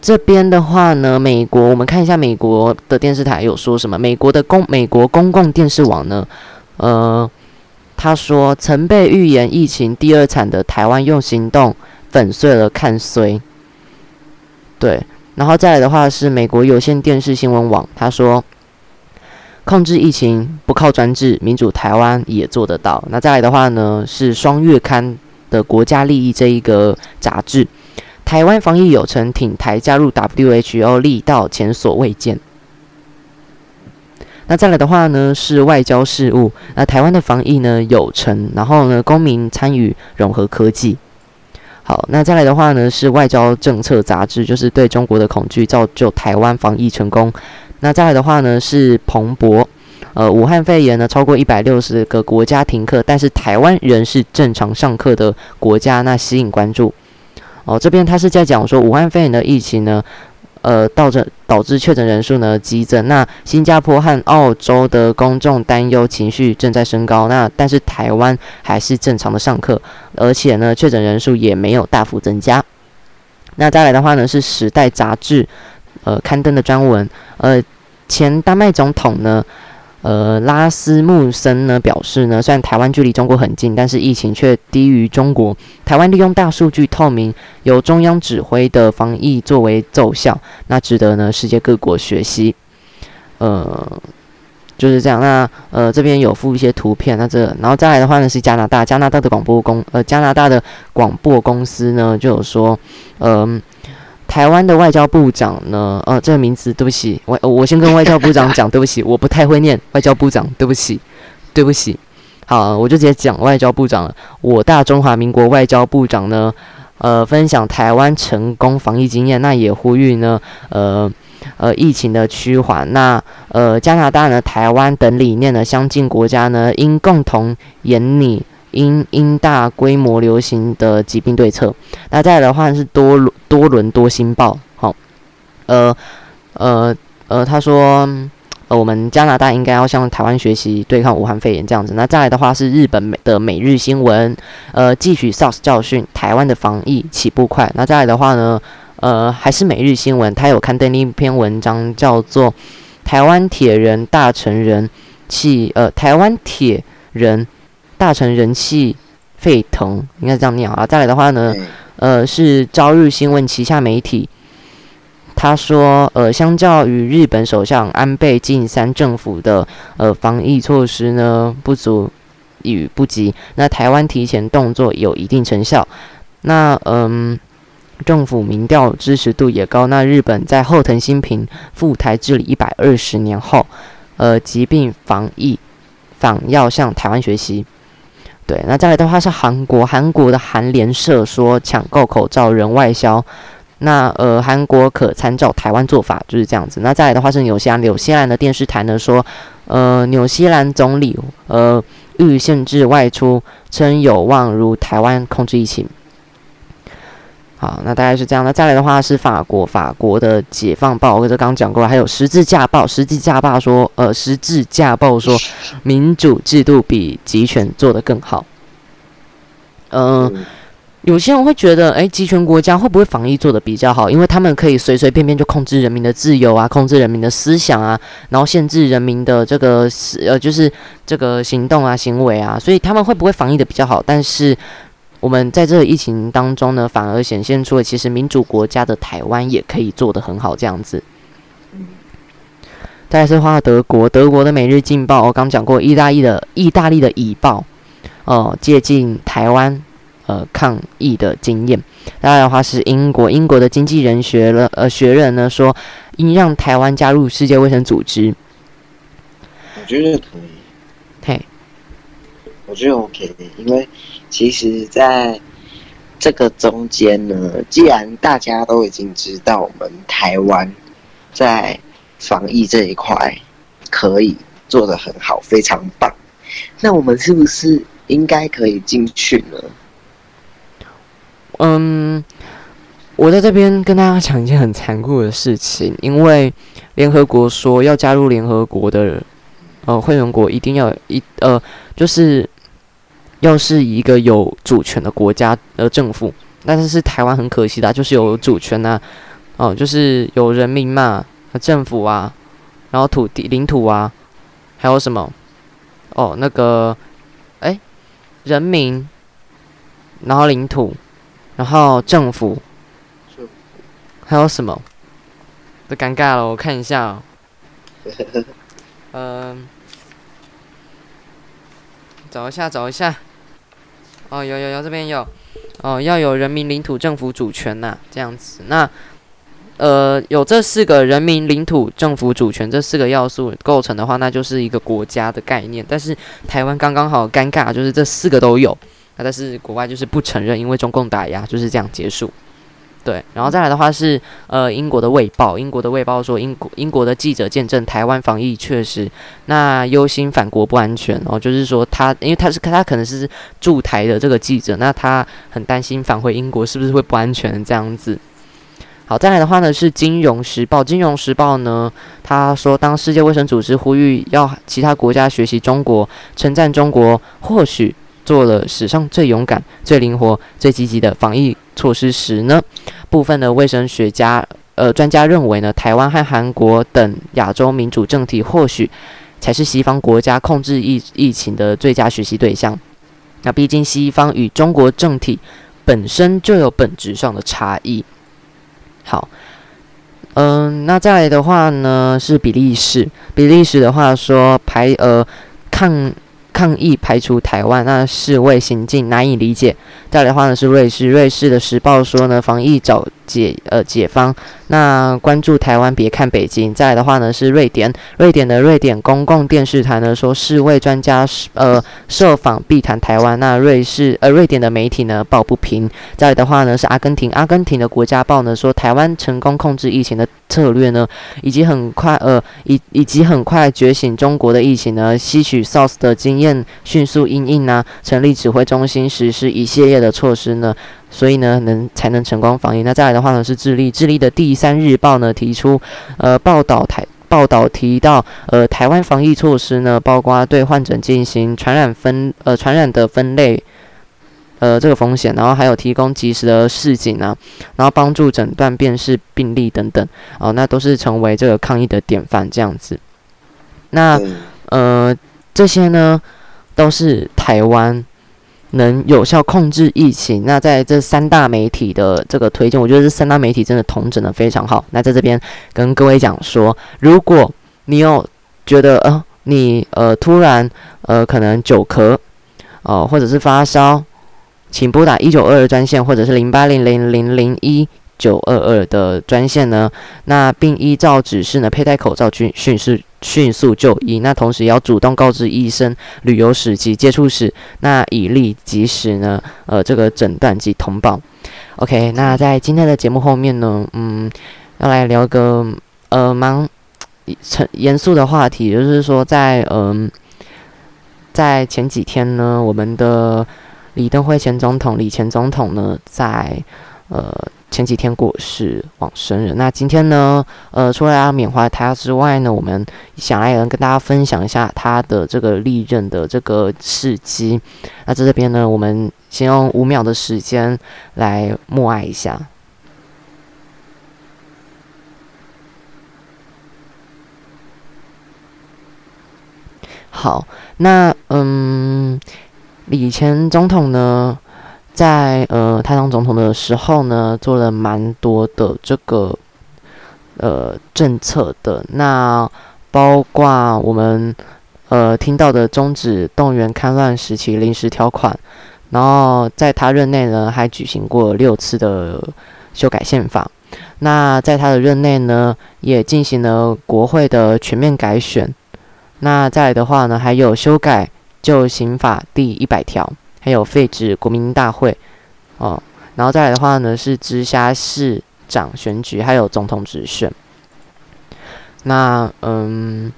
这边的话呢，美国，我们看一下美国的电视台有说什么？美国的公美国公共电视网呢，呃。他说：“曾被预言疫情第二惨的台湾，用行动粉碎了看衰。”对，然后再来的话是美国有线电视新闻网，他说：“控制疫情不靠专制，民主台湾也做得到。”那再来的话呢是双月刊的国家利益这一个杂志，台湾防疫有成，挺台加入 WHO，力道前所未见。那再来的话呢，是外交事务。那台湾的防疫呢有成，然后呢，公民参与融合科技。好，那再来的话呢，是外交政策杂志，就是对中国的恐惧造就台湾防疫成功。那再来的话呢，是彭博。呃，武汉肺炎呢，超过一百六十个国家停课，但是台湾仍是正常上课的国家，那吸引关注。哦，这边他是在讲说武汉肺炎的疫情呢。呃，导致导致确诊人数呢激增。那新加坡和澳洲的公众担忧情绪正在升高。那但是台湾还是正常的上课，而且呢，确诊人数也没有大幅增加。那再来的话呢，是《时代》杂志呃刊登的专文。呃，前丹麦总统呢。呃，拉斯穆森呢表示呢，虽然台湾距离中国很近，但是疫情却低于中国。台湾利用大数据、透明、由中央指挥的防疫作为奏效，那值得呢世界各国学习。呃，就是这样。那呃这边有附一些图片，那这然后再来的话呢是加拿大，加拿大的广播公呃加拿大的广播公司呢就有说，嗯。台湾的外交部长呢？呃，这个名字对不起，我我先跟外交部长讲，对不起，我不太会念外交部长，对不起，对不起。好，我就直接讲外交部长了。我大中华民国外交部长呢，呃，分享台湾成功防疫经验，那也呼吁呢，呃呃，疫情的趋缓。那呃，加拿大呢、台湾等理念的相近国家呢，应共同严拟。因因大规模流行的疾病对策，那再来的话是多多伦多星报，好，呃呃呃，他说，呃，我们加拿大应该要向台湾学习对抗武汉肺炎这样子。那再来的话是日本的每日新闻，呃，汲取 SARS 教训，台湾的防疫起步快。那再来的话呢，呃，还是每日新闻，他有刊登一篇文章，叫做《台湾铁人大成人气》，呃，台湾铁人大成人气沸腾，应该这样念啊。再来的话呢，呃，是朝日新闻旗下媒体。他说：“呃，相较于日本首相安倍晋三政府的呃防疫措施呢，不足与不及。那台湾提前动作有一定成效。那嗯，政府民调支持度也高。那日本在后藤新平赴台治理一百二十年后，呃，疾病防疫反要向台湾学习。对，那再来的话是韩国，韩国的韩联社说抢购口罩人外销。”那呃，韩国可参照台湾做法，就是这样子。那再来的话是纽西兰，纽西兰的电视台呢说，呃，纽西兰总理呃欲限制外出，称有望如台湾控制疫情。好，那大概是这样。那再来的话是法国，法国的《解放报》，或者刚刚讲过了，还有《十字架报》，《十字架报》说，呃，《十字架报》说民主制度比集权做得更好。嗯。有些人会觉得，诶，集权国家会不会防疫做得比较好？因为他们可以随随便便就控制人民的自由啊，控制人民的思想啊，然后限制人民的这个呃，就是这个行动啊、行为啊，所以他们会不会防疫的比较好？但是我们在这个疫情当中呢，反而显现出了其实民主国家的台湾也可以做得很好，这样子。再是话德国，德国的《每日镜报》我刚讲过，意大利的意大利的《以报》哦，接近台湾。呃，抗疫的经验。再来的话是英国，英国的经济人学了呃学人呢说，应让台湾加入世界卫生组织。
我觉得可以。
嘿，
我觉得 OK，因为其实在这个中间呢，既然大家都已经知道我们台湾在防疫这一块可以做得很好，非常棒，那我们是不是应该可以进去呢？
嗯，我在这边跟大家讲一件很残酷的事情，因为联合国说要加入联合国的呃会员国一定要一呃就是要是一个有主权的国家的政府，但是是台湾很可惜的，就是有主权呐，哦，就是有人民嘛，政府啊，然后土地领土啊，还有什么哦那个哎人民，然后领土。然后政府，还有什么？都尴尬了，我看一下。嗯，找一下，找一下。哦，有有有，这边有。哦，要有人民领土政府主权呐，这样子。那，呃，有这四个人民领土政府主权这四个要素构成的话，那就是一个国家的概念。但是台湾刚刚好尴尬，就是这四个都有。那但是国外就是不承认，因为中共打压就是这样结束。对，然后再来的话是呃英国的卫报，英国的卫报说英国英国的记者见证台湾防疫确实，那忧心反国不安全哦，就是说他因为他是他可能是驻台的这个记者，那他很担心返回英国是不是会不安全这样子。好，再来的话呢是金融时报，金融时报呢他说当世界卫生组织呼吁要其他国家学习中国，称赞中国或许。做了史上最勇敢、最灵活、最积极的防疫措施时呢，部分的卫生学家、呃专家认为呢，台湾和韩国等亚洲民主政体或许才是西方国家控制疫疫情的最佳学习对象。那毕竟西方与中国政体本身就有本质上的差异。好，嗯，那再来的话呢是比利时，比利时的话说排呃抗。抗议排除台湾，那示威行径难以理解。再来的话呢是瑞士，瑞士的时报说呢防疫找解呃解方，那关注台湾别看北京。再的话呢是瑞典，瑞典的瑞典公共电视台呢说世卫专家呃设访必谈台湾，那瑞士呃瑞典的媒体呢报不平。再的话呢是阿根廷，阿根廷的国家报呢说台湾成功控制疫情的策略呢，以及很快呃以以及很快觉醒中国的疫情呢，吸取 SARS 的经验，迅速应应呢，成立指挥中心，实施一系列的措施呢，所以呢能才能成功防疫。那再来的话呢是智利，智利的第三日报呢提出呃报道台。报道提到，呃，台湾防疫措施呢，包括对患者进行传染分呃传染的分类，呃这个风险，然后还有提供及时的示警啊，然后帮助诊断辨识病例等等，哦，那都是成为这个抗疫的典范这样子。那呃这些呢，都是台湾。能有效控制疫情，那在这三大媒体的这个推荐，我觉得这三大媒体真的统整的非常好。那在这边跟各位讲说，如果你有觉得呃你呃突然呃可能久咳哦，或者是发烧，请拨打一九二二专线，或者是零八零零零零一。九二二的专线呢，那并依照指示呢佩戴口罩，迅迅速迅速就医。那同时也要主动告知医生旅游史及接触史，那以利及时呢呃这个诊断及通报。OK，那在今天的节目后面呢，嗯，要来聊个呃蛮成严肃的话题，就是说在嗯在前几天呢，我们的李登辉前总统李前总统呢在呃。前几天过世往生人，那今天呢？呃，除了要缅怀他之外呢，我们想来跟大家分享一下他的这个历任的这个事迹。那在这边呢，我们先用五秒的时间来默哀一下。好，那嗯，李前总统呢？在呃，他当总统的时候呢，做了蛮多的这个呃政策的，那包括我们呃听到的终止动员戡乱时期临时条款，然后在他任内呢，还举行过六次的修改宪法。那在他的任内呢，也进行了国会的全面改选。那再的话呢，还有修改旧刑法第一百条。还有废止国民大会，哦，然后再来的话呢是直辖市长选举，还有总统直选。那嗯，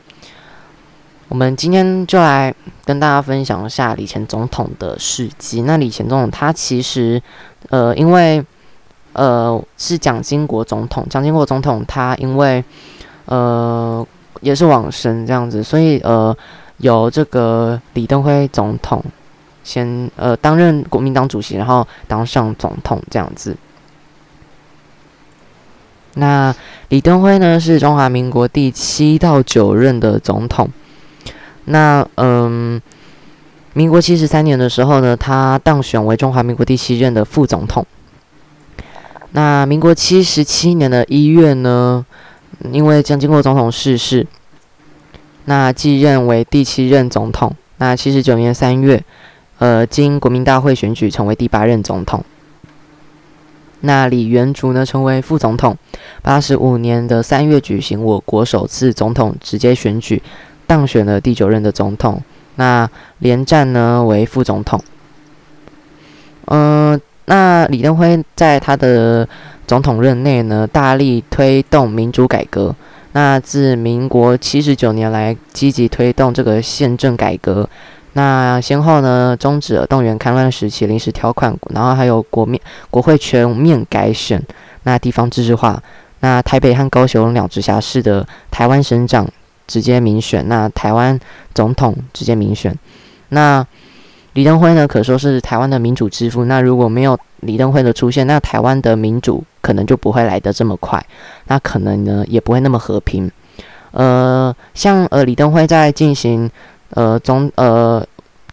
我们今天就来跟大家分享一下李前总统的事迹。那李前总统他其实呃，因为呃是蒋经国总统，蒋经国总统他因为呃也是往生这样子，所以呃有这个李登辉总统。先呃担任国民党主席，然后当上总统这样子。那李登辉呢是中华民国第七到九任的总统。那嗯，民国七十三年的时候呢，他当选为中华民国第七任的副总统。那民国七十七年的一月呢，因为将经过总统逝世，那继任为第七任总统。那七十九年三月。呃，经国民大会选举成为第八任总统。那李元竹呢，成为副总统。八十五年的三月举行我国首次总统直接选举，当选了第九任的总统。那连战呢为副总统。嗯，那李登辉在他的总统任内呢，大力推动民主改革。那自民国七十九年来，积极推动这个宪政改革。那先后呢，终止了动员戡乱时期临时条款，然后还有国面国会全面改选，那地方自治化，那台北和高雄两直辖市的台湾省长直接民选，那台湾总统直接民选。那李登辉呢，可说是台湾的民主之父。那如果没有李登辉的出现，那台湾的民主可能就不会来得这么快，那可能呢也不会那么和平。呃，像呃李登辉在进行。呃，中呃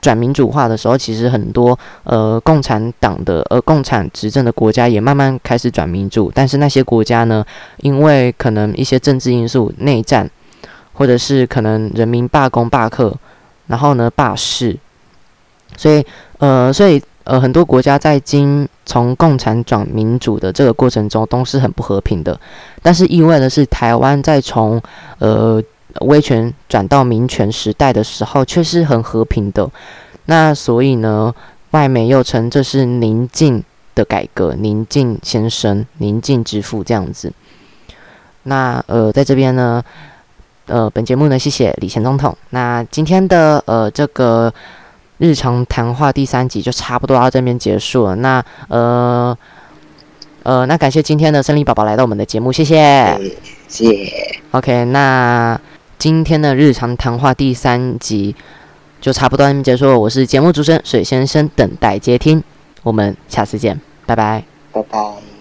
转民主化的时候，其实很多呃共产党的呃共产执政的国家也慢慢开始转民主，但是那些国家呢，因为可能一些政治因素、内战，或者是可能人民罢工罢课，然后呢罢市，所以呃所以呃很多国家在经从共产转民主的这个过程中都是很不和平的，但是意外的是，台湾在从呃。威权转到民权时代的时候，却是很和平的。那所以呢，外媒又称这是宁静的改革，宁静先生、宁静之父这样子。那呃，在这边呢，呃，本节目呢，谢谢李前总统。那今天的呃这个日常谈话第三集就差不多到这边结束了。那呃。呃，那感谢今天的胜利宝宝来到我们的节目，谢谢。
谢谢。
OK，那今天的日常谈话第三集就差不多结束了。我是节目主持人水先生，等待接听。我们下次见，拜拜，
拜拜。